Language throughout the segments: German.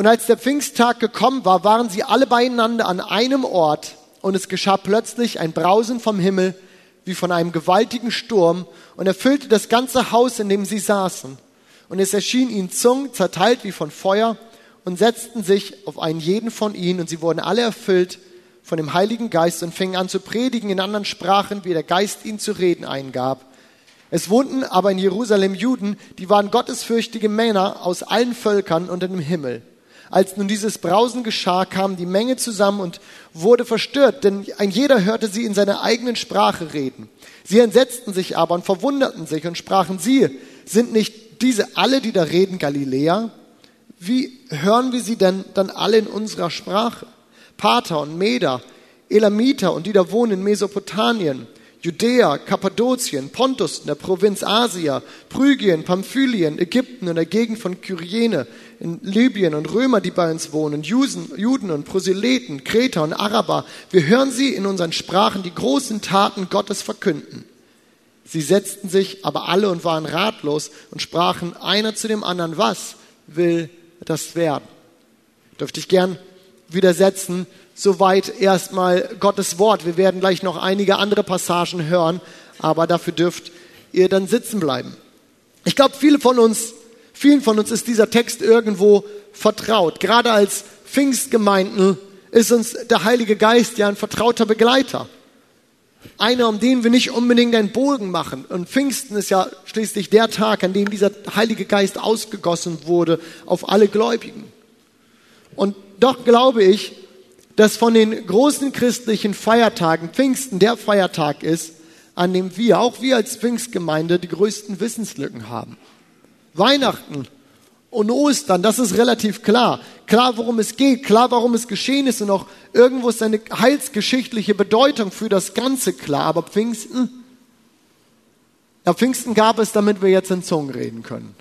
Und als der Pfingsttag gekommen war, waren sie alle beieinander an einem Ort und es geschah plötzlich ein Brausen vom Himmel wie von einem gewaltigen Sturm und erfüllte das ganze Haus, in dem sie saßen. Und es erschien ihnen Zungen zerteilt wie von Feuer und setzten sich auf einen jeden von ihnen und sie wurden alle erfüllt von dem Heiligen Geist und fingen an zu predigen in anderen Sprachen, wie der Geist ihnen zu reden eingab. Es wohnten aber in Jerusalem Juden, die waren gottesfürchtige Männer aus allen Völkern unter dem Himmel. Als nun dieses Brausen geschah, kam die Menge zusammen und wurde verstört, denn ein jeder hörte sie in seiner eigenen Sprache reden. Sie entsetzten sich aber und verwunderten sich und sprachen, siehe, sind nicht diese alle, die da reden, Galiläer? Wie hören wir sie denn dann alle in unserer Sprache? Pater und Meder, Elamiter und die da wohnen in Mesopotamien, Judäa, Kappadokien, Pontus in der Provinz Asia, Phrygien, Pamphylien, Ägypten und der Gegend von Kyriene, in Libyen und Römer, die bei uns wohnen, Juden, Juden und Proselyten, Kreter und Araber. Wir hören sie in unseren Sprachen die großen Taten Gottes verkünden. Sie setzten sich aber alle und waren ratlos und sprachen einer zu dem anderen, was will das werden? Dürfte ich gern widersetzen. Soweit erstmal Gottes Wort. Wir werden gleich noch einige andere Passagen hören, aber dafür dürft ihr dann sitzen bleiben. Ich glaube, viele von uns, vielen von uns ist dieser Text irgendwo vertraut. Gerade als Pfingstgemeinden ist uns der Heilige Geist ja ein vertrauter Begleiter. Einer, um den wir nicht unbedingt einen Bogen machen. Und Pfingsten ist ja schließlich der Tag, an dem dieser Heilige Geist ausgegossen wurde auf alle Gläubigen. Und doch glaube ich, dass von den großen christlichen Feiertagen Pfingsten der Feiertag ist, an dem wir, auch wir als Pfingstgemeinde, die größten Wissenslücken haben. Weihnachten und Ostern, das ist relativ klar. Klar, worum es geht, klar, warum es geschehen ist und auch irgendwo ist eine heilsgeschichtliche Bedeutung für das Ganze klar. Aber Pfingsten, ja, Pfingsten gab es, damit wir jetzt in Zungen reden können.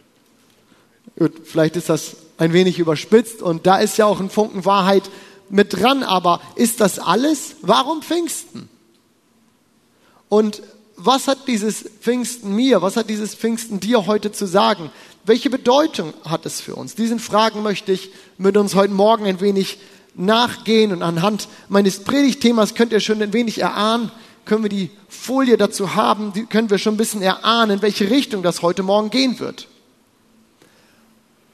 Gut, vielleicht ist das ein wenig überspitzt und da ist ja auch ein Funken Wahrheit mit dran, aber ist das alles? Warum Pfingsten? Und was hat dieses Pfingsten mir, was hat dieses Pfingsten dir heute zu sagen? Welche Bedeutung hat es für uns? Diesen Fragen möchte ich mit uns heute Morgen ein wenig nachgehen und anhand meines Predigtthemas könnt ihr schon ein wenig erahnen, können wir die Folie dazu haben, die können wir schon ein bisschen erahnen, in welche Richtung das heute Morgen gehen wird.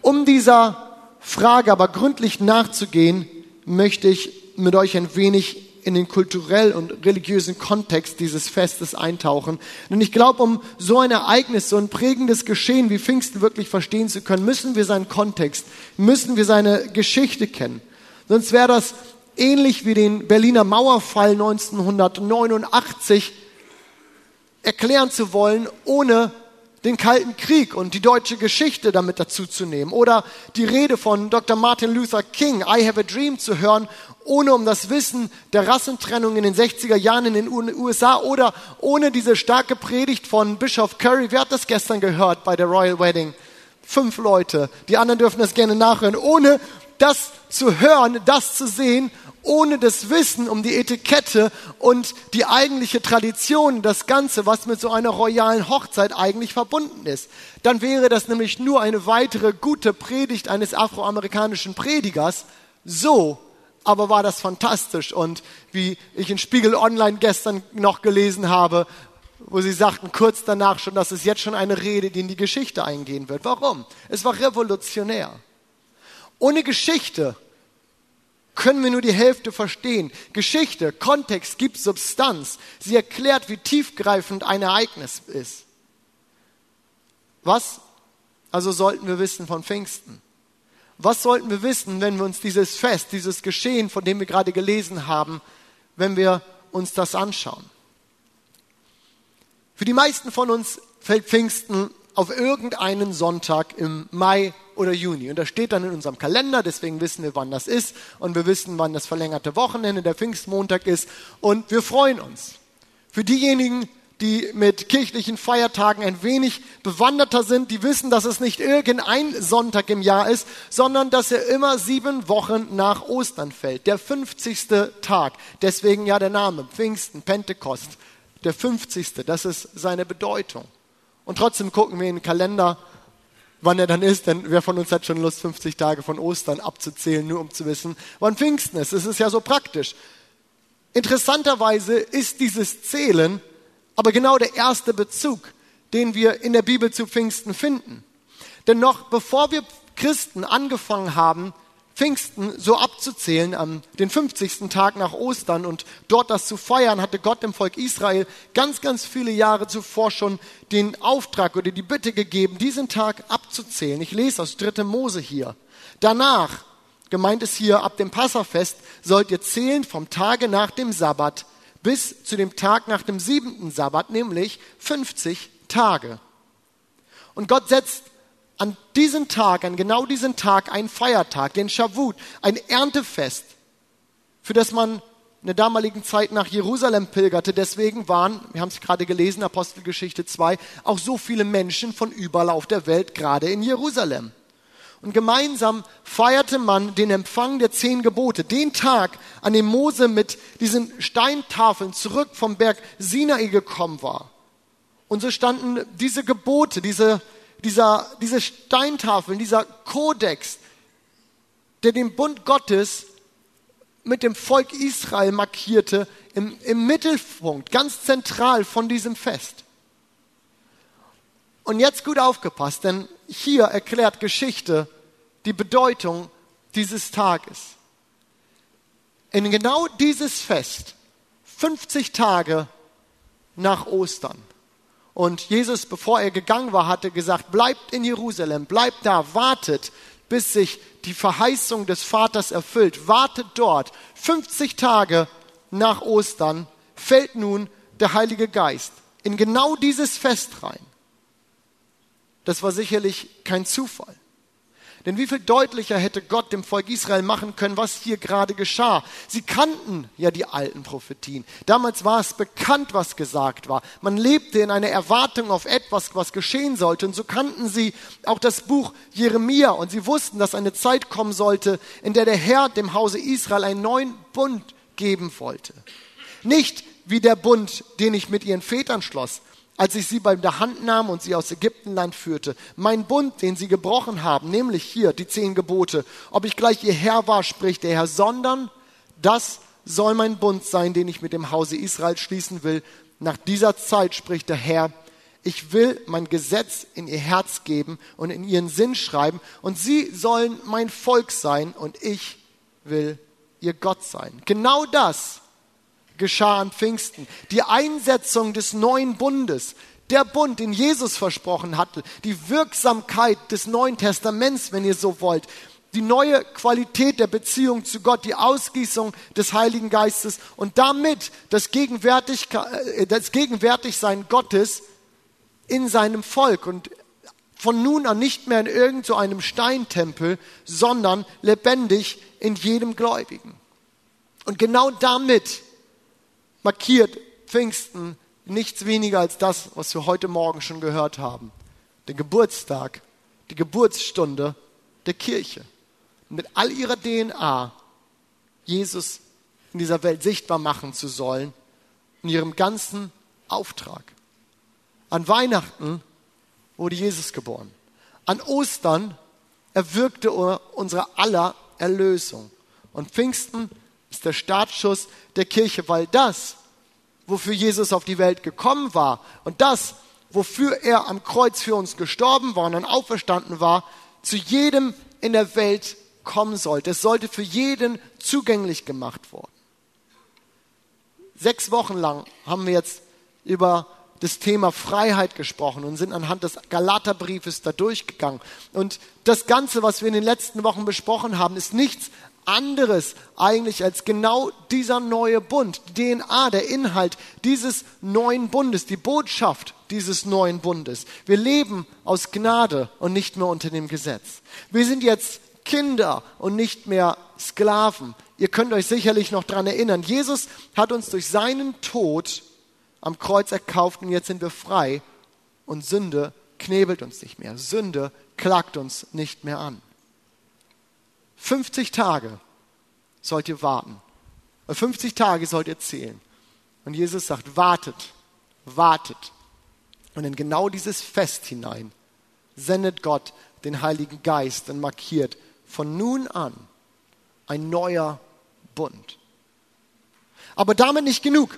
Um dieser Frage aber gründlich nachzugehen, möchte ich mit euch ein wenig in den kulturell und religiösen Kontext dieses Festes eintauchen. Denn ich glaube, um so ein Ereignis, so ein prägendes Geschehen wie Pfingsten wirklich verstehen zu können, müssen wir seinen Kontext, müssen wir seine Geschichte kennen. Sonst wäre das ähnlich wie den Berliner Mauerfall 1989 erklären zu wollen, ohne den Kalten Krieg und die deutsche Geschichte damit dazu zu nehmen oder die Rede von Dr. Martin Luther King, I Have a Dream zu hören, ohne um das Wissen der Rassentrennung in den 60er Jahren in den USA oder ohne diese starke Predigt von Bischof Curry. Wer hat das gestern gehört bei der Royal Wedding? Fünf Leute. Die anderen dürfen das gerne nachhören. Ohne das zu hören, das zu sehen ohne das Wissen um die Etikette und die eigentliche Tradition, das Ganze, was mit so einer royalen Hochzeit eigentlich verbunden ist. Dann wäre das nämlich nur eine weitere gute Predigt eines afroamerikanischen Predigers. So aber war das fantastisch. Und wie ich in Spiegel Online gestern noch gelesen habe, wo sie sagten kurz danach schon, dass es jetzt schon eine Rede, die in die Geschichte eingehen wird. Warum? Es war revolutionär. Ohne Geschichte können wir nur die Hälfte verstehen. Geschichte, Kontext gibt Substanz. Sie erklärt, wie tiefgreifend ein Ereignis ist. Was also sollten wir wissen von Pfingsten? Was sollten wir wissen, wenn wir uns dieses Fest, dieses Geschehen, von dem wir gerade gelesen haben, wenn wir uns das anschauen? Für die meisten von uns fällt Pfingsten auf irgendeinen Sonntag im Mai oder Juni. Und das steht dann in unserem Kalender, deswegen wissen wir, wann das ist. Und wir wissen, wann das verlängerte Wochenende, der Pfingstmontag ist. Und wir freuen uns. Für diejenigen, die mit kirchlichen Feiertagen ein wenig bewanderter sind, die wissen, dass es nicht irgendein Sonntag im Jahr ist, sondern dass er immer sieben Wochen nach Ostern fällt. Der 50. Tag. Deswegen ja der Name. Pfingsten, Pentekost. Der 50. Das ist seine Bedeutung. Und trotzdem gucken wir in den Kalender wann er dann ist, denn wer von uns hat schon Lust, 50 Tage von Ostern abzuzählen, nur um zu wissen, wann Pfingsten ist. Es ist ja so praktisch. Interessanterweise ist dieses Zählen aber genau der erste Bezug, den wir in der Bibel zu Pfingsten finden. Denn noch bevor wir Christen angefangen haben, Pfingsten so abzuzählen, am den 50. Tag nach Ostern und dort das zu feiern, hatte Gott dem Volk Israel ganz, ganz viele Jahre zuvor schon den Auftrag oder die Bitte gegeben, diesen Tag abzuzählen. Ich lese aus 3. Mose hier. Danach, gemeint ist hier ab dem Passafest, sollt ihr zählen vom Tage nach dem Sabbat bis zu dem Tag nach dem siebenten Sabbat, nämlich 50 Tage. Und Gott setzt an diesen Tag, an genau diesen Tag, einen Feiertag, den Shavuot, ein Erntefest, für das man in der damaligen Zeit nach Jerusalem pilgerte. Deswegen waren, wir haben es gerade gelesen, Apostelgeschichte 2, auch so viele Menschen von überall auf der Welt, gerade in Jerusalem. Und gemeinsam feierte man den Empfang der zehn Gebote, den Tag, an dem Mose mit diesen Steintafeln zurück vom Berg Sinai gekommen war. Und so standen diese Gebote, diese dieser, diese Steintafeln, dieser Kodex, der den Bund Gottes mit dem Volk Israel markierte, im, im Mittelpunkt, ganz zentral von diesem Fest. Und jetzt gut aufgepasst, denn hier erklärt Geschichte die Bedeutung dieses Tages. In genau dieses Fest, 50 Tage nach Ostern, und Jesus, bevor er gegangen war, hatte gesagt, bleibt in Jerusalem, bleibt da, wartet, bis sich die Verheißung des Vaters erfüllt. Wartet dort. 50 Tage nach Ostern fällt nun der Heilige Geist in genau dieses Fest rein. Das war sicherlich kein Zufall. Denn wie viel deutlicher hätte Gott dem Volk Israel machen können, was hier gerade geschah? Sie kannten ja die alten Prophetien. Damals war es bekannt, was gesagt war. Man lebte in einer Erwartung auf etwas, was geschehen sollte. Und so kannten sie auch das Buch Jeremia. Und sie wussten, dass eine Zeit kommen sollte, in der der Herr dem Hause Israel einen neuen Bund geben wollte. Nicht wie der Bund, den ich mit ihren Vätern schloss, als ich sie bei der Hand nahm und sie aus Ägyptenland führte. Mein Bund, den sie gebrochen haben, nämlich hier die zehn Gebote, ob ich gleich ihr Herr war, spricht der Herr, sondern das soll mein Bund sein, den ich mit dem Hause Israel schließen will. Nach dieser Zeit spricht der Herr, ich will mein Gesetz in ihr Herz geben und in ihren Sinn schreiben und sie sollen mein Volk sein und ich will ihr Gott sein. Genau das geschah an Pfingsten. Die Einsetzung des neuen Bundes, der Bund, den Jesus versprochen hatte, die Wirksamkeit des Neuen Testaments, wenn ihr so wollt, die neue Qualität der Beziehung zu Gott, die Ausgießung des Heiligen Geistes und damit das, Gegenwärtig, äh, das Gegenwärtigsein Gottes in seinem Volk und von nun an nicht mehr in irgendeinem so Steintempel, sondern lebendig in jedem Gläubigen. Und genau damit markiert Pfingsten nichts weniger als das, was wir heute Morgen schon gehört haben. Den Geburtstag, die Geburtsstunde der Kirche. Mit all ihrer DNA Jesus in dieser Welt sichtbar machen zu sollen, in ihrem ganzen Auftrag. An Weihnachten wurde Jesus geboren. An Ostern erwirkte unsere aller Erlösung. Und Pfingsten ist der Startschuss der Kirche, weil das, wofür Jesus auf die Welt gekommen war und das, wofür er am Kreuz für uns gestorben war und auferstanden war, zu jedem in der Welt kommen sollte. Es sollte für jeden zugänglich gemacht worden. Sechs Wochen lang haben wir jetzt über das Thema Freiheit gesprochen und sind anhand des Galaterbriefes da durchgegangen. Und das Ganze, was wir in den letzten Wochen besprochen haben, ist nichts anderes eigentlich als genau dieser neue Bund, die DNA, der Inhalt dieses neuen Bundes, die Botschaft dieses neuen Bundes. Wir leben aus Gnade und nicht mehr unter dem Gesetz. Wir sind jetzt Kinder und nicht mehr Sklaven. Ihr könnt euch sicherlich noch daran erinnern. Jesus hat uns durch seinen Tod am Kreuz erkauft und jetzt sind wir frei und Sünde knebelt uns nicht mehr. Sünde klagt uns nicht mehr an. 50 Tage sollt ihr warten. 50 Tage sollt ihr zählen. Und Jesus sagt, wartet, wartet. Und in genau dieses Fest hinein sendet Gott den Heiligen Geist und markiert von nun an ein neuer Bund. Aber damit nicht genug.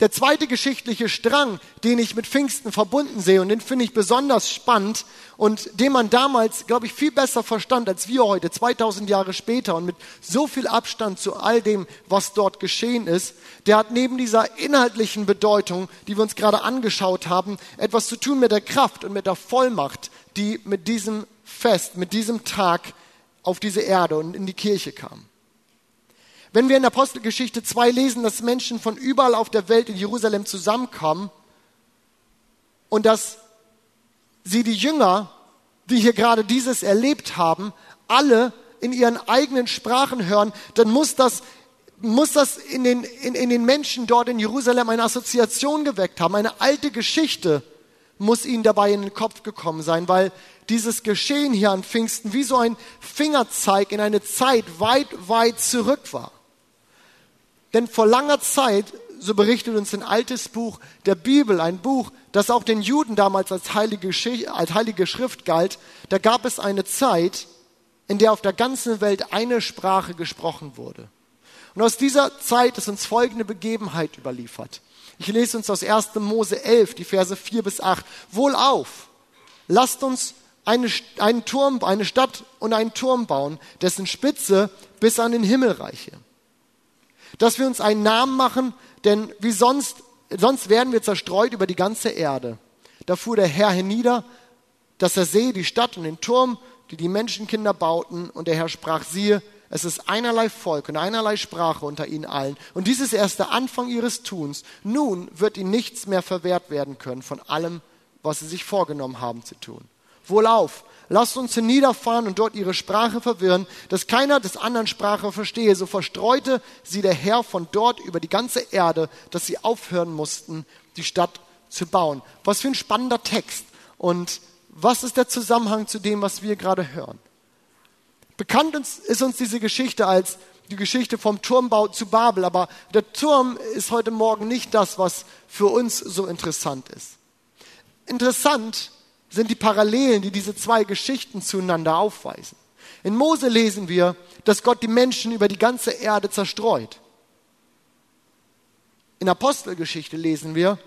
Der zweite geschichtliche Strang, den ich mit Pfingsten verbunden sehe, und den finde ich besonders spannend und den man damals, glaube ich, viel besser verstand als wir heute, 2000 Jahre später und mit so viel Abstand zu all dem, was dort geschehen ist, der hat neben dieser inhaltlichen Bedeutung, die wir uns gerade angeschaut haben, etwas zu tun mit der Kraft und mit der Vollmacht, die mit diesem Fest, mit diesem Tag auf diese Erde und in die Kirche kam. Wenn wir in Apostelgeschichte 2 lesen, dass Menschen von überall auf der Welt in Jerusalem zusammenkommen und dass sie die Jünger, die hier gerade dieses erlebt haben, alle in ihren eigenen Sprachen hören, dann muss das, muss das in, den, in, in den Menschen dort in Jerusalem eine Assoziation geweckt haben, eine alte Geschichte muss ihnen dabei in den Kopf gekommen sein, weil dieses Geschehen hier an Pfingsten wie so ein Fingerzeig in eine Zeit weit, weit zurück war. Denn vor langer Zeit, so berichtet uns ein altes Buch der Bibel, ein Buch, das auch den Juden damals als heilige, als heilige Schrift galt, da gab es eine Zeit, in der auf der ganzen Welt eine Sprache gesprochen wurde. Und aus dieser Zeit ist uns folgende Begebenheit überliefert. Ich lese uns aus 1. Mose 11, die Verse 4 bis 8. Wohl auf, lasst uns eine, einen Turm, eine Stadt und einen Turm bauen, dessen Spitze bis an den Himmel reiche dass wir uns einen Namen machen, denn wie sonst, sonst werden wir zerstreut über die ganze Erde. Da fuhr der Herr hinnieder, dass er sehe die Stadt und den Turm, die die Menschenkinder bauten, und der Herr sprach, siehe, es ist einerlei Volk und einerlei Sprache unter ihnen allen. Und dies ist erst der Anfang ihres Tuns. Nun wird ihnen nichts mehr verwehrt werden können von allem, was sie sich vorgenommen haben zu tun. Wohlauf, lasst uns hinniederfahren und dort ihre Sprache verwirren, dass keiner des anderen Sprache verstehe. So verstreute sie der Herr von dort über die ganze Erde, dass sie aufhören mussten, die Stadt zu bauen. Was für ein spannender Text. Und was ist der Zusammenhang zu dem, was wir gerade hören? Bekannt ist uns diese Geschichte als die Geschichte vom Turmbau zu Babel, aber der Turm ist heute Morgen nicht das, was für uns so interessant ist. Interessant sind die Parallelen, die diese zwei Geschichten zueinander aufweisen. In Mose lesen wir, dass Gott die Menschen über die ganze Erde zerstreut. In Apostelgeschichte lesen wir,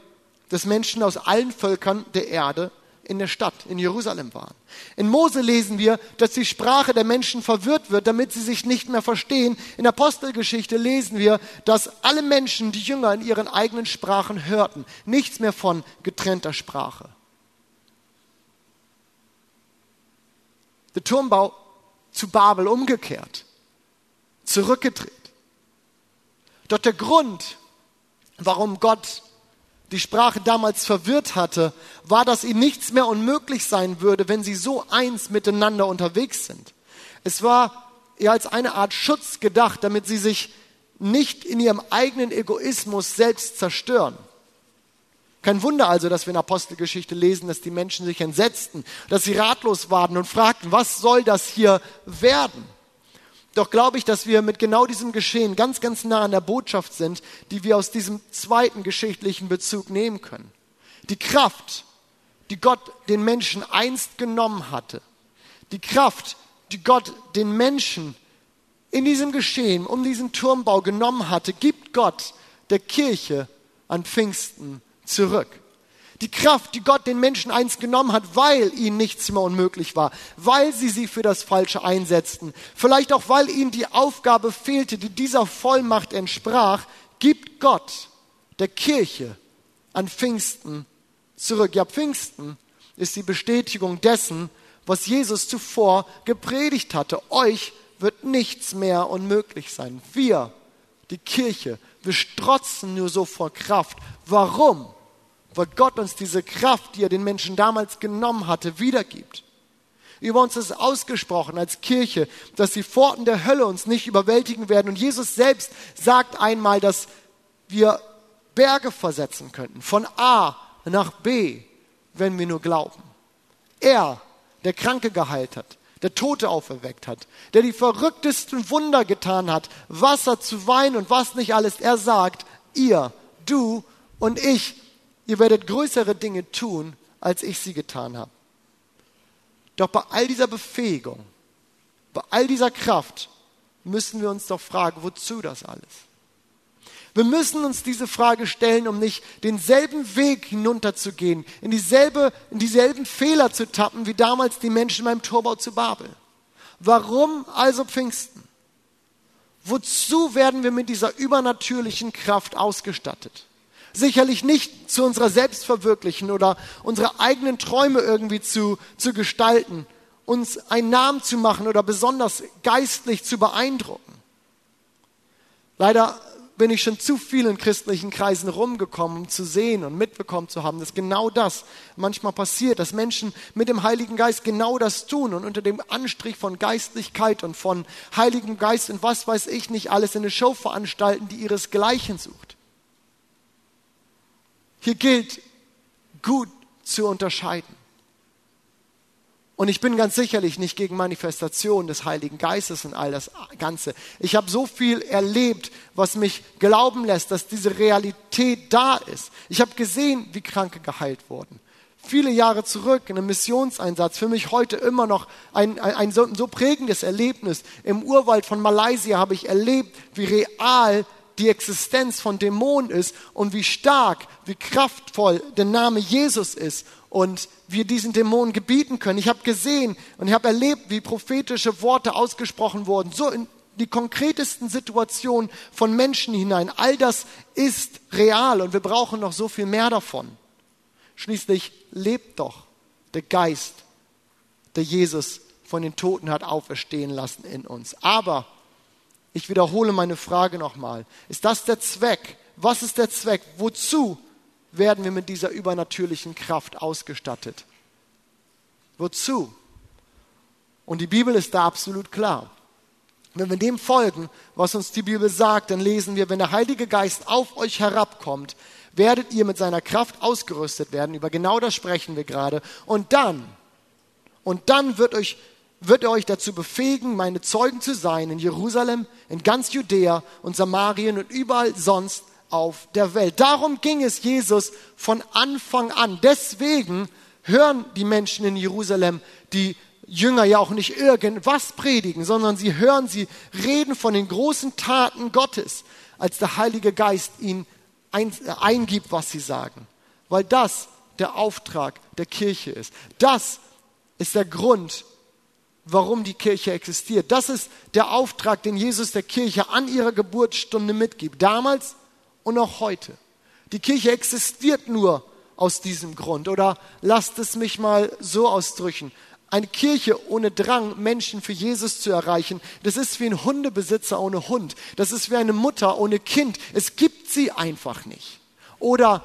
dass Menschen aus allen Völkern der Erde in der Stadt, in Jerusalem waren. In Mose lesen wir, dass die Sprache der Menschen verwirrt wird, damit sie sich nicht mehr verstehen. In Apostelgeschichte lesen wir, dass alle Menschen, die Jünger in ihren eigenen Sprachen hörten, nichts mehr von getrennter Sprache. Der Turmbau zu Babel umgekehrt, zurückgedreht. Doch der Grund, warum Gott die Sprache damals verwirrt hatte, war, dass ihnen nichts mehr unmöglich sein würde, wenn sie so eins miteinander unterwegs sind. Es war eher als eine Art Schutz gedacht, damit sie sich nicht in ihrem eigenen Egoismus selbst zerstören. Kein Wunder also, dass wir in Apostelgeschichte lesen, dass die Menschen sich entsetzten, dass sie ratlos waren und fragten, was soll das hier werden? Doch glaube ich, dass wir mit genau diesem Geschehen ganz, ganz nah an der Botschaft sind, die wir aus diesem zweiten geschichtlichen Bezug nehmen können. Die Kraft, die Gott den Menschen einst genommen hatte, die Kraft, die Gott den Menschen in diesem Geschehen, um diesen Turmbau genommen hatte, gibt Gott der Kirche an Pfingsten zurück. Die Kraft, die Gott den Menschen einst genommen hat, weil ihnen nichts mehr unmöglich war, weil sie sie für das Falsche einsetzten, vielleicht auch weil ihnen die Aufgabe fehlte, die dieser Vollmacht entsprach, gibt Gott der Kirche an Pfingsten zurück. Ja, Pfingsten ist die Bestätigung dessen, was Jesus zuvor gepredigt hatte. Euch wird nichts mehr unmöglich sein. Wir, die Kirche, wir strotzen nur so vor Kraft. Warum? Weil Gott uns diese Kraft, die er den Menschen damals genommen hatte, wiedergibt. Über uns ist ausgesprochen als Kirche, dass die Pforten der Hölle uns nicht überwältigen werden. Und Jesus selbst sagt einmal, dass wir Berge versetzen könnten, von A nach B, wenn wir nur glauben. Er, der Kranke geheilt hat, der Tote auferweckt hat, der die verrücktesten Wunder getan hat, Wasser zu Wein und was nicht alles, er sagt, ihr, du und ich ihr werdet größere Dinge tun, als ich sie getan habe. Doch bei all dieser Befähigung, bei all dieser Kraft müssen wir uns doch fragen, wozu das alles? Wir müssen uns diese Frage stellen, um nicht denselben Weg hinunterzugehen, in, dieselbe, in dieselben Fehler zu tappen, wie damals die Menschen beim Torbau zu Babel. Warum also Pfingsten? Wozu werden wir mit dieser übernatürlichen Kraft ausgestattet? Sicherlich nicht zu unserer Selbstverwirklichen oder unsere eigenen Träume irgendwie zu, zu gestalten, uns einen Namen zu machen oder besonders geistlich zu beeindrucken. Leider bin ich schon zu viel in christlichen Kreisen rumgekommen, um zu sehen und mitbekommen zu haben, dass genau das manchmal passiert, dass Menschen mit dem Heiligen Geist genau das tun und unter dem Anstrich von Geistlichkeit und von Heiligem Geist und was weiß ich nicht alles in eine Show veranstalten, die ihresgleichen sucht. Hier gilt, gut zu unterscheiden. Und ich bin ganz sicherlich nicht gegen Manifestation des Heiligen Geistes und all das Ganze. Ich habe so viel erlebt, was mich glauben lässt, dass diese Realität da ist. Ich habe gesehen, wie Kranke geheilt wurden. Viele Jahre zurück in einem Missionseinsatz, für mich heute immer noch ein, ein, ein so, so prägendes Erlebnis. Im Urwald von Malaysia habe ich erlebt, wie real die Existenz von Dämonen ist und wie stark, wie kraftvoll der Name Jesus ist und wir diesen Dämonen gebieten können. Ich habe gesehen und ich habe erlebt, wie prophetische Worte ausgesprochen wurden, so in die konkretesten Situationen von Menschen hinein. All das ist real und wir brauchen noch so viel mehr davon. Schließlich lebt doch der Geist, der Jesus von den Toten hat auferstehen lassen in uns. Aber ich wiederhole meine Frage nochmal. Ist das der Zweck? Was ist der Zweck? Wozu werden wir mit dieser übernatürlichen Kraft ausgestattet. Wozu? Und die Bibel ist da absolut klar. Wenn wir dem folgen, was uns die Bibel sagt, dann lesen wir, wenn der Heilige Geist auf euch herabkommt, werdet ihr mit seiner Kraft ausgerüstet werden. Über genau das sprechen wir gerade. Und dann, und dann wird euch wird euch dazu befähigen, meine Zeugen zu sein in Jerusalem, in ganz Judäa und Samarien und überall sonst auf der Welt. Darum ging es Jesus von Anfang an. Deswegen hören die Menschen in Jerusalem die Jünger ja auch nicht irgendwas predigen, sondern sie hören, sie reden von den großen Taten Gottes, als der Heilige Geist ihnen eingibt, was sie sagen. Weil das der Auftrag der Kirche ist. Das ist der Grund, warum die Kirche existiert. Das ist der Auftrag, den Jesus der Kirche an ihrer Geburtsstunde mitgibt. Damals und auch heute. Die Kirche existiert nur aus diesem Grund. Oder lasst es mich mal so ausdrücken. Eine Kirche ohne Drang, Menschen für Jesus zu erreichen, das ist wie ein Hundebesitzer ohne Hund. Das ist wie eine Mutter ohne Kind. Es gibt sie einfach nicht. Oder,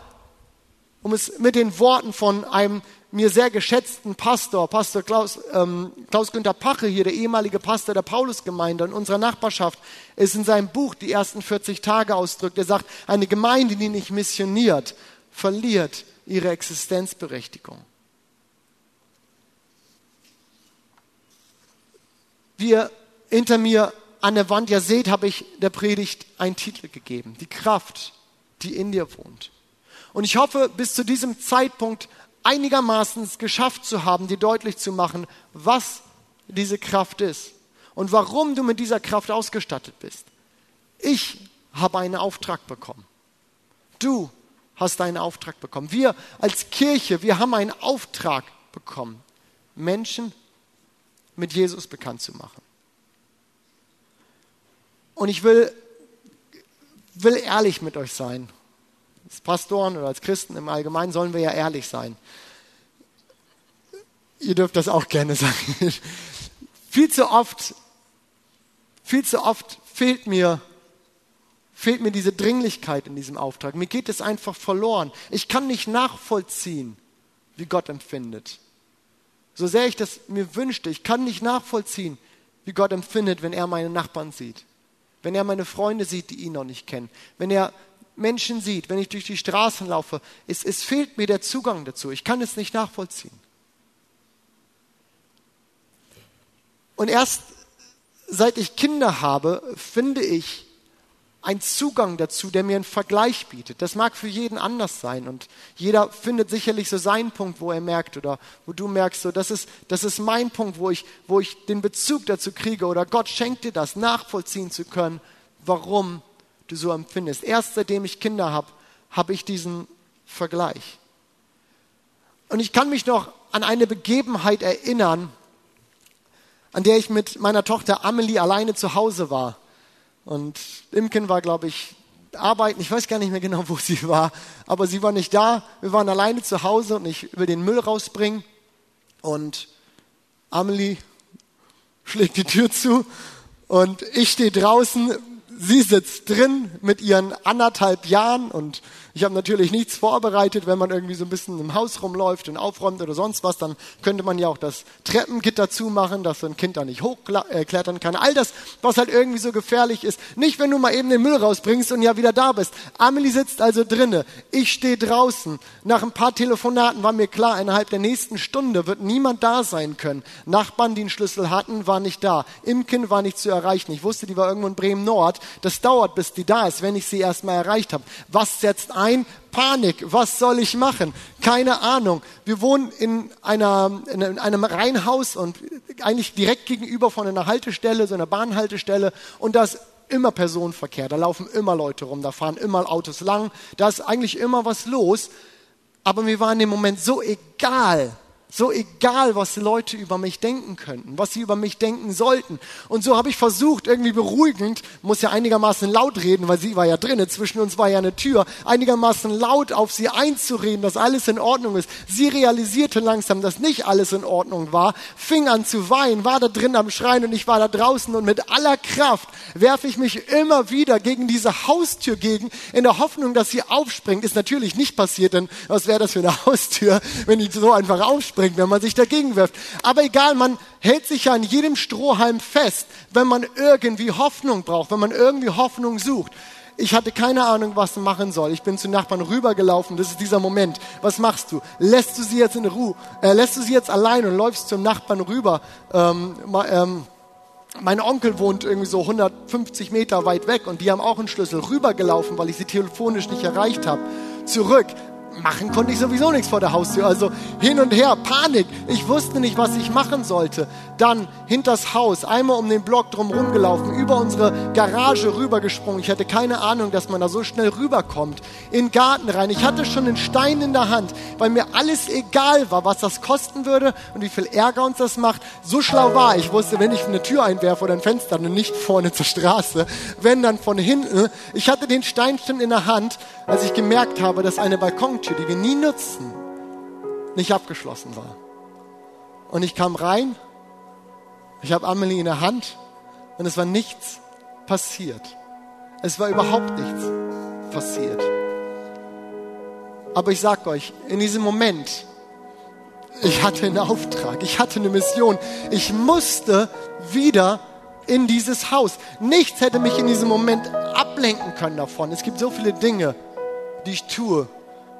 um es mit den Worten von einem mir sehr geschätzten Pastor, Pastor Klaus, ähm, Klaus Günther Pache hier, der ehemalige Pastor der Paulusgemeinde in unserer Nachbarschaft, ist in seinem Buch die ersten 40 Tage ausdrückt. Er sagt, eine Gemeinde, die nicht missioniert, verliert ihre Existenzberechtigung. Wie ihr hinter mir an der Wand ja seht, habe ich der Predigt einen Titel gegeben. Die Kraft, die in dir wohnt. Und ich hoffe, bis zu diesem Zeitpunkt einigermaßen geschafft zu haben, dir deutlich zu machen, was diese Kraft ist und warum du mit dieser Kraft ausgestattet bist. Ich habe einen Auftrag bekommen. Du hast einen Auftrag bekommen. Wir als Kirche, wir haben einen Auftrag bekommen, Menschen mit Jesus bekannt zu machen. Und ich will, will ehrlich mit euch sein als Pastoren oder als Christen im Allgemeinen sollen wir ja ehrlich sein. Ihr dürft das auch gerne sagen. viel zu oft, viel zu oft fehlt mir, fehlt mir diese Dringlichkeit in diesem Auftrag. Mir geht es einfach verloren. Ich kann nicht nachvollziehen, wie Gott empfindet. So sehr ich das mir wünschte, ich kann nicht nachvollziehen, wie Gott empfindet, wenn er meine Nachbarn sieht. Wenn er meine Freunde sieht, die ihn noch nicht kennen. Wenn er Menschen sieht, wenn ich durch die Straßen laufe, es, es fehlt mir der Zugang dazu. Ich kann es nicht nachvollziehen. Und erst seit ich Kinder habe, finde ich einen Zugang dazu, der mir einen Vergleich bietet. Das mag für jeden anders sein und jeder findet sicherlich so seinen Punkt, wo er merkt oder wo du merkst, so, das ist, das ist mein Punkt, wo ich, wo ich den Bezug dazu kriege oder Gott schenkt dir das, nachvollziehen zu können, warum du so empfindest. Erst seitdem ich Kinder habe, habe ich diesen Vergleich. Und ich kann mich noch an eine Begebenheit erinnern, an der ich mit meiner Tochter Amelie alleine zu Hause war. Und Imken war, glaube ich, arbeiten. Ich weiß gar nicht mehr genau, wo sie war, aber sie war nicht da. Wir waren alleine zu Hause und ich will den Müll rausbringen. Und Amelie schlägt die Tür zu und ich stehe draußen. Sie sitzt drin mit ihren anderthalb Jahren und ich habe natürlich nichts vorbereitet, wenn man irgendwie so ein bisschen im Haus rumläuft und aufräumt oder sonst was, dann könnte man ja auch das Treppengitter zumachen, dass so ein Kind da nicht hochklettern kann. All das, was halt irgendwie so gefährlich ist. Nicht, wenn du mal eben den Müll rausbringst und ja wieder da bist. Amelie sitzt also drinne. Ich stehe draußen. Nach ein paar Telefonaten war mir klar, innerhalb der nächsten Stunde wird niemand da sein können. Nachbarn, die einen Schlüssel hatten, waren nicht da. Imken war nicht zu erreichen. Ich wusste, die war irgendwo in Bremen Nord. Das dauert, bis die da ist, wenn ich sie erstmal erreicht habe. Was setzt ein? Ein, Panik, was soll ich machen? Keine Ahnung. Wir wohnen in, einer, in einem Reihenhaus und eigentlich direkt gegenüber von einer Haltestelle, so einer Bahnhaltestelle. Und da ist immer Personenverkehr, da laufen immer Leute rum, da fahren immer Autos lang, da ist eigentlich immer was los, aber mir war in dem Moment so egal, so egal, was die Leute über mich denken könnten, was sie über mich denken sollten. Und so habe ich versucht, irgendwie beruhigend, muss ja einigermaßen laut reden, weil sie war ja drinnen, zwischen uns war ja eine Tür, einigermaßen laut auf sie einzureden, dass alles in Ordnung ist. Sie realisierte langsam, dass nicht alles in Ordnung war, fing an zu weinen, war da drin am Schreien und ich war da draußen und mit aller Kraft werfe ich mich immer wieder gegen diese Haustür gegen, in der Hoffnung, dass sie aufspringt. Ist natürlich nicht passiert, denn was wäre das für eine Haustür, wenn die so einfach aufspringt? Bringt, wenn man sich dagegen wirft. Aber egal, man hält sich ja an jedem Strohhalm fest, wenn man irgendwie Hoffnung braucht, wenn man irgendwie Hoffnung sucht. Ich hatte keine Ahnung, was machen soll. Ich bin zu Nachbarn rübergelaufen. Das ist dieser Moment. Was machst du? Lässt du sie jetzt in Ruhe? Äh, lässt du sie jetzt allein und läufst zum Nachbarn rüber? Ähm, ähm, mein Onkel wohnt irgendwie so 150 Meter weit weg und die haben auch einen Schlüssel rübergelaufen, weil ich sie telefonisch nicht erreicht habe. Zurück machen konnte ich sowieso nichts vor der Haustür. Also hin und her, Panik. Ich wusste nicht, was ich machen sollte. Dann hinters Haus, einmal um den Block drum rumgelaufen, über unsere Garage rübergesprungen. Ich hatte keine Ahnung, dass man da so schnell rüberkommt. In den Garten rein. Ich hatte schon einen Stein in der Hand, weil mir alles egal war, was das kosten würde und wie viel Ärger uns das macht. So schlau war ich. wusste, wenn ich eine Tür einwerfe oder ein Fenster, dann nicht vorne zur Straße, wenn dann von hinten. Ich hatte den Stein schon in der Hand, als ich gemerkt habe, dass eine Balkontür Tür, die wir nie nutzen, nicht abgeschlossen war. Und ich kam rein, ich habe Amelie in der Hand und es war nichts passiert. Es war überhaupt nichts passiert. Aber ich sag euch, in diesem Moment, ich hatte einen Auftrag, ich hatte eine Mission. Ich musste wieder in dieses Haus. Nichts hätte mich in diesem Moment ablenken können davon. Es gibt so viele Dinge, die ich tue,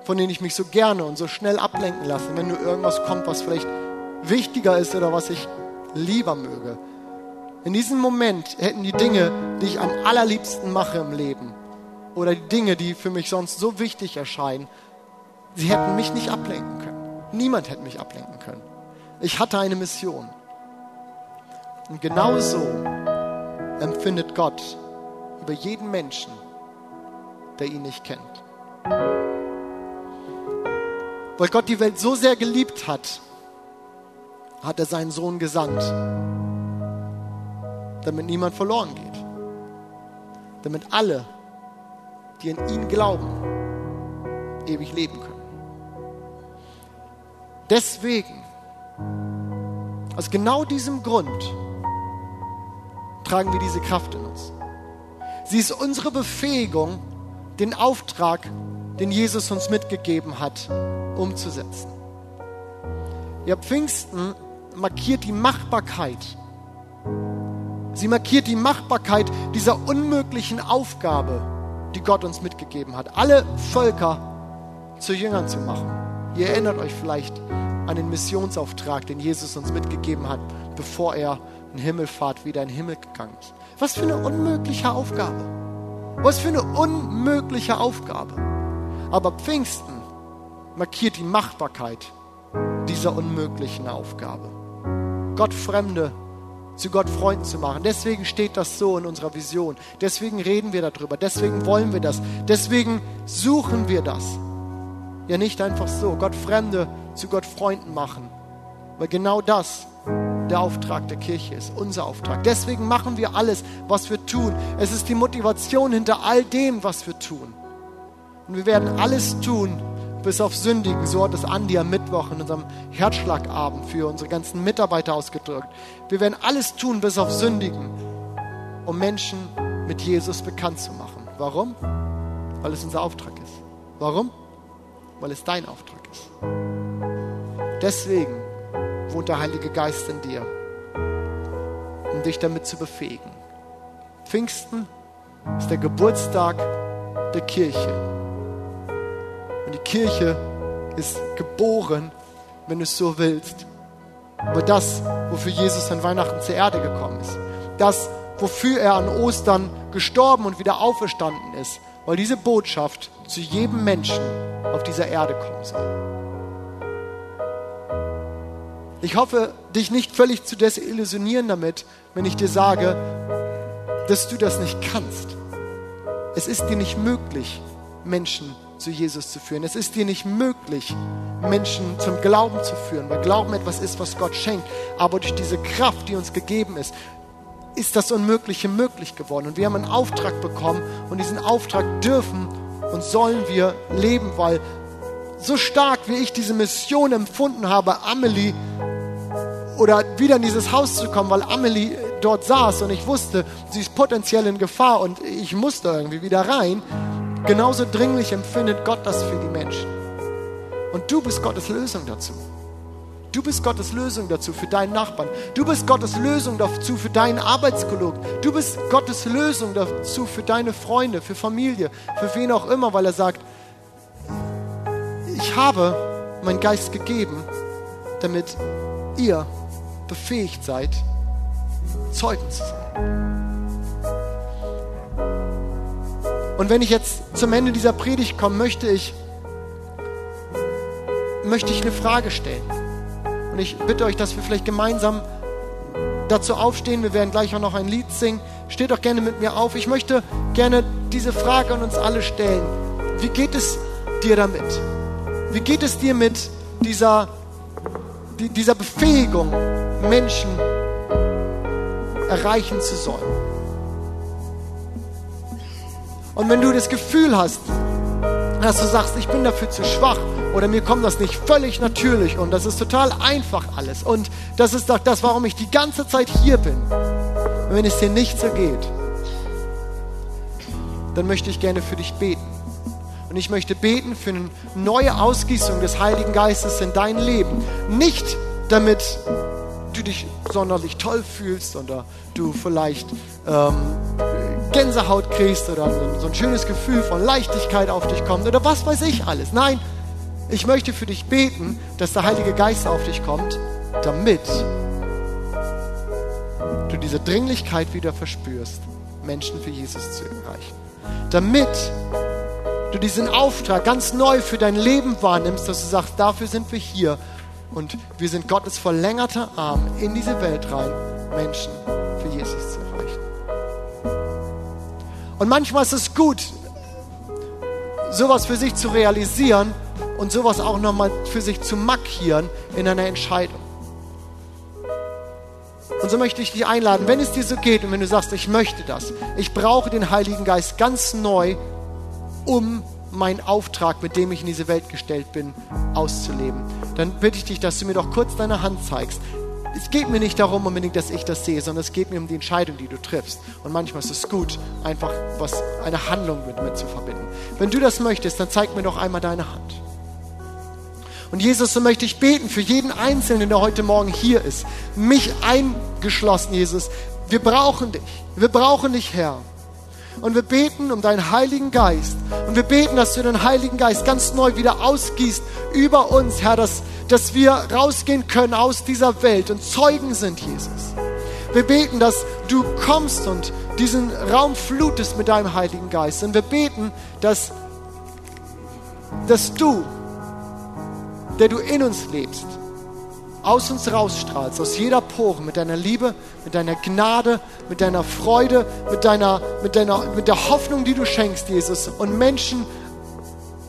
von denen ich mich so gerne und so schnell ablenken lasse, wenn nur irgendwas kommt, was vielleicht wichtiger ist oder was ich lieber möge. In diesem Moment hätten die Dinge, die ich am allerliebsten mache im Leben, oder die Dinge, die für mich sonst so wichtig erscheinen, sie hätten mich nicht ablenken können. Niemand hätte mich ablenken können. Ich hatte eine Mission. Und genau so empfindet Gott über jeden Menschen, der ihn nicht kennt. Weil Gott die Welt so sehr geliebt hat, hat er seinen Sohn gesandt, damit niemand verloren geht. Damit alle, die an ihn glauben, ewig leben können. Deswegen, aus genau diesem Grund, tragen wir diese Kraft in uns. Sie ist unsere Befähigung, den Auftrag den Jesus uns mitgegeben hat, umzusetzen. Ja, Pfingsten markiert die Machbarkeit. Sie markiert die Machbarkeit dieser unmöglichen Aufgabe, die Gott uns mitgegeben hat, alle Völker zu Jüngern zu machen. Ihr erinnert euch vielleicht an den Missionsauftrag, den Jesus uns mitgegeben hat, bevor er in Himmelfahrt wieder in den Himmel gegangen ist. Was für eine unmögliche Aufgabe. Was für eine unmögliche Aufgabe. Aber Pfingsten markiert die Machbarkeit dieser unmöglichen Aufgabe. Gott Fremde zu Gott Freunden zu machen. Deswegen steht das so in unserer Vision. Deswegen reden wir darüber. Deswegen wollen wir das. Deswegen suchen wir das. Ja, nicht einfach so. Gott Fremde zu Gott Freunden machen. Weil genau das der Auftrag der Kirche ist, unser Auftrag. Deswegen machen wir alles, was wir tun. Es ist die Motivation hinter all dem, was wir tun. Und wir werden alles tun, bis auf Sündigen. So hat es Andi am Mittwoch in unserem Herzschlagabend für unsere ganzen Mitarbeiter ausgedrückt. Wir werden alles tun, bis auf Sündigen, um Menschen mit Jesus bekannt zu machen. Warum? Weil es unser Auftrag ist. Warum? Weil es dein Auftrag ist. Deswegen wohnt der Heilige Geist in dir, um dich damit zu befähigen. Pfingsten ist der Geburtstag der Kirche. Und die Kirche ist geboren, wenn du es so willst. Aber das, wofür Jesus an Weihnachten zur Erde gekommen ist. Das, wofür er an Ostern gestorben und wieder auferstanden ist. Weil diese Botschaft zu jedem Menschen auf dieser Erde kommen soll. Ich hoffe, dich nicht völlig zu desillusionieren damit, wenn ich dir sage, dass du das nicht kannst. Es ist dir nicht möglich, Menschen zu Jesus zu führen. Es ist dir nicht möglich, Menschen zum Glauben zu führen, weil Glauben etwas ist, was Gott schenkt. Aber durch diese Kraft, die uns gegeben ist, ist das Unmögliche möglich geworden. Und wir haben einen Auftrag bekommen und diesen Auftrag dürfen und sollen wir leben, weil so stark wie ich diese Mission empfunden habe, Amelie oder wieder in dieses Haus zu kommen, weil Amelie dort saß und ich wusste, sie ist potenziell in Gefahr und ich musste irgendwie wieder rein, Genauso dringlich empfindet Gott das für die Menschen. Und du bist Gottes Lösung dazu. Du bist Gottes Lösung dazu für deinen Nachbarn. Du bist Gottes Lösung dazu für deinen Arbeitskollegen. Du bist Gottes Lösung dazu für deine Freunde, für Familie, für wen auch immer, weil er sagt, ich habe meinen Geist gegeben, damit ihr befähigt seid, Zeugen zu sein. Und wenn ich jetzt zum Ende dieser Predigt komme, möchte ich, möchte ich eine Frage stellen. Und ich bitte euch, dass wir vielleicht gemeinsam dazu aufstehen. Wir werden gleich auch noch ein Lied singen. Steht doch gerne mit mir auf. Ich möchte gerne diese Frage an uns alle stellen. Wie geht es dir damit? Wie geht es dir mit dieser, dieser Befähigung, Menschen erreichen zu sollen? Und wenn du das Gefühl hast, dass du sagst, ich bin dafür zu schwach oder mir kommt das nicht völlig natürlich und das ist total einfach alles und das ist doch das, warum ich die ganze Zeit hier bin. Und wenn es dir nicht so geht, dann möchte ich gerne für dich beten. Und ich möchte beten für eine neue Ausgießung des Heiligen Geistes in dein Leben. Nicht damit du dich sonderlich toll fühlst oder du vielleicht ähm, Gänsehaut kriegst oder so ein schönes Gefühl von Leichtigkeit auf dich kommt oder was weiß ich alles. Nein, ich möchte für dich beten, dass der Heilige Geist auf dich kommt, damit du diese Dringlichkeit wieder verspürst, Menschen für Jesus zu erreichen. Damit du diesen Auftrag ganz neu für dein Leben wahrnimmst, dass du sagst, dafür sind wir hier und wir sind Gottes verlängerter Arm in diese Welt rein, Menschen für Jesus zu erreichen. Und manchmal ist es gut, sowas für sich zu realisieren und sowas auch nochmal für sich zu markieren in einer Entscheidung. Und so möchte ich dich einladen, wenn es dir so geht und wenn du sagst, ich möchte das, ich brauche den Heiligen Geist ganz neu, um meinen Auftrag, mit dem ich in diese Welt gestellt bin, auszuleben, dann bitte ich dich, dass du mir doch kurz deine Hand zeigst. Es geht mir nicht darum unbedingt, dass ich das sehe, sondern es geht mir um die Entscheidung, die du triffst. Und manchmal ist es gut, einfach was, eine Handlung mit, mit zu verbinden. Wenn du das möchtest, dann zeig mir doch einmal deine Hand. Und Jesus, so möchte ich beten für jeden Einzelnen, der heute Morgen hier ist. Mich eingeschlossen, Jesus. Wir brauchen dich. Wir brauchen dich, Herr. Und wir beten um deinen Heiligen Geist. Und wir beten, dass du den Heiligen Geist ganz neu wieder ausgießt über uns, Herr, dass, dass wir rausgehen können aus dieser Welt und Zeugen sind, Jesus. Wir beten, dass du kommst und diesen Raum flutest mit deinem Heiligen Geist. Und wir beten, dass, dass du, der du in uns lebst, aus uns rausstrahlst, aus jeder Pore, mit deiner Liebe, mit deiner Gnade, mit deiner Freude, mit, deiner, mit, deiner, mit der Hoffnung, die du schenkst, Jesus. Und Menschen,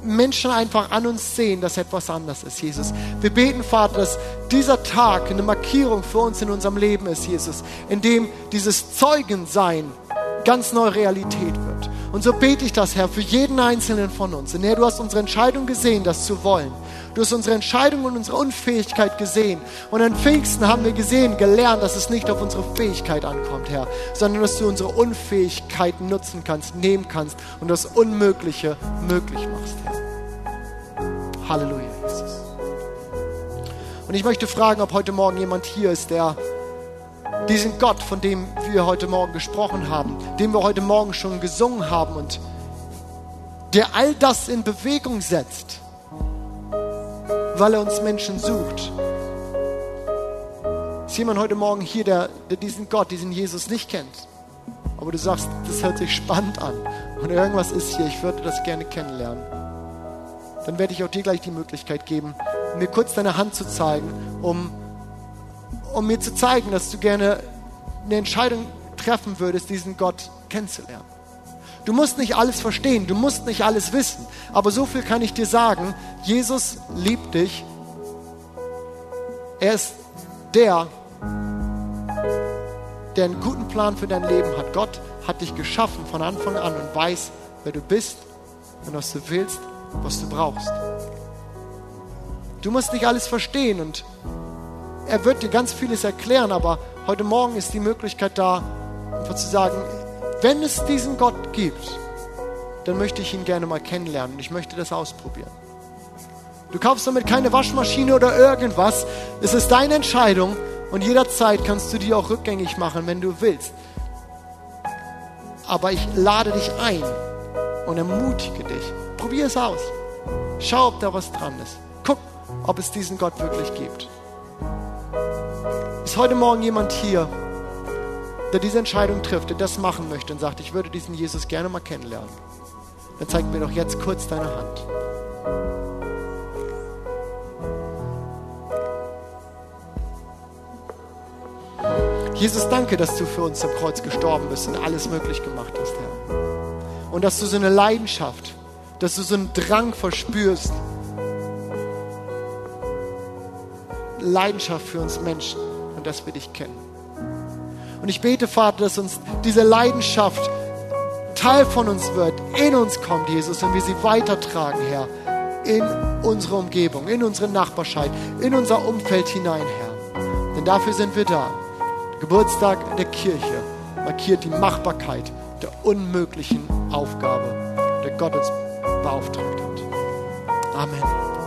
Menschen einfach an uns sehen, dass etwas anders ist, Jesus. Wir beten, Vater, dass dieser Tag eine Markierung für uns in unserem Leben ist, Jesus, in dem dieses Zeugensein ganz neue Realität wird. Und so bete ich das, Herr, für jeden Einzelnen von uns. Und Herr, du hast unsere Entscheidung gesehen, das zu wollen. Du hast unsere Entscheidung und unsere Unfähigkeit gesehen. Und an Pfingsten haben wir gesehen, gelernt, dass es nicht auf unsere Fähigkeit ankommt, Herr, sondern dass du unsere Unfähigkeit nutzen kannst, nehmen kannst und das Unmögliche möglich machst, Herr. Halleluja, Jesus. Und ich möchte fragen, ob heute Morgen jemand hier ist, der diesen Gott, von dem wir heute Morgen gesprochen haben, den wir heute Morgen schon gesungen haben und der all das in Bewegung setzt, weil er uns Menschen sucht. Ist jemand heute Morgen hier, der, der diesen Gott, diesen Jesus nicht kennt? Aber du sagst, das hört sich spannend an und irgendwas ist hier, ich würde das gerne kennenlernen. Dann werde ich auch dir gleich die Möglichkeit geben, mir kurz deine Hand zu zeigen, um, um mir zu zeigen, dass du gerne eine Entscheidung treffen würdest, diesen Gott kennenzulernen. Du musst nicht alles verstehen, du musst nicht alles wissen, aber so viel kann ich dir sagen, Jesus liebt dich. Er ist der, der einen guten Plan für dein Leben hat. Gott hat dich geschaffen von Anfang an und weiß, wer du bist und was du willst, was du brauchst. Du musst nicht alles verstehen und er wird dir ganz vieles erklären, aber heute Morgen ist die Möglichkeit da, einfach zu sagen, wenn es diesen Gott gibt, dann möchte ich ihn gerne mal kennenlernen und ich möchte das ausprobieren. Du kaufst damit keine Waschmaschine oder irgendwas. Es ist deine Entscheidung und jederzeit kannst du die auch rückgängig machen, wenn du willst. Aber ich lade dich ein und ermutige dich. Probier es aus. Schau, ob da was dran ist. Guck, ob es diesen Gott wirklich gibt. Ist heute Morgen jemand hier, der diese Entscheidung trifft, der das machen möchte und sagt, ich würde diesen Jesus gerne mal kennenlernen, dann zeig mir doch jetzt kurz deine Hand. Jesus, danke, dass du für uns am Kreuz gestorben bist und alles möglich gemacht hast, Herr. Und dass du so eine Leidenschaft, dass du so einen Drang verspürst, Leidenschaft für uns Menschen und dass wir dich kennen. Und ich bete, Vater, dass uns diese Leidenschaft Teil von uns wird, in uns kommt, Jesus, und wir sie weitertragen, Herr, in unsere Umgebung, in unsere Nachbarschaft, in unser Umfeld hinein, Herr. Denn dafür sind wir da. Der Geburtstag der Kirche markiert die Machbarkeit der unmöglichen Aufgabe, der Gott uns beauftragt hat. Amen.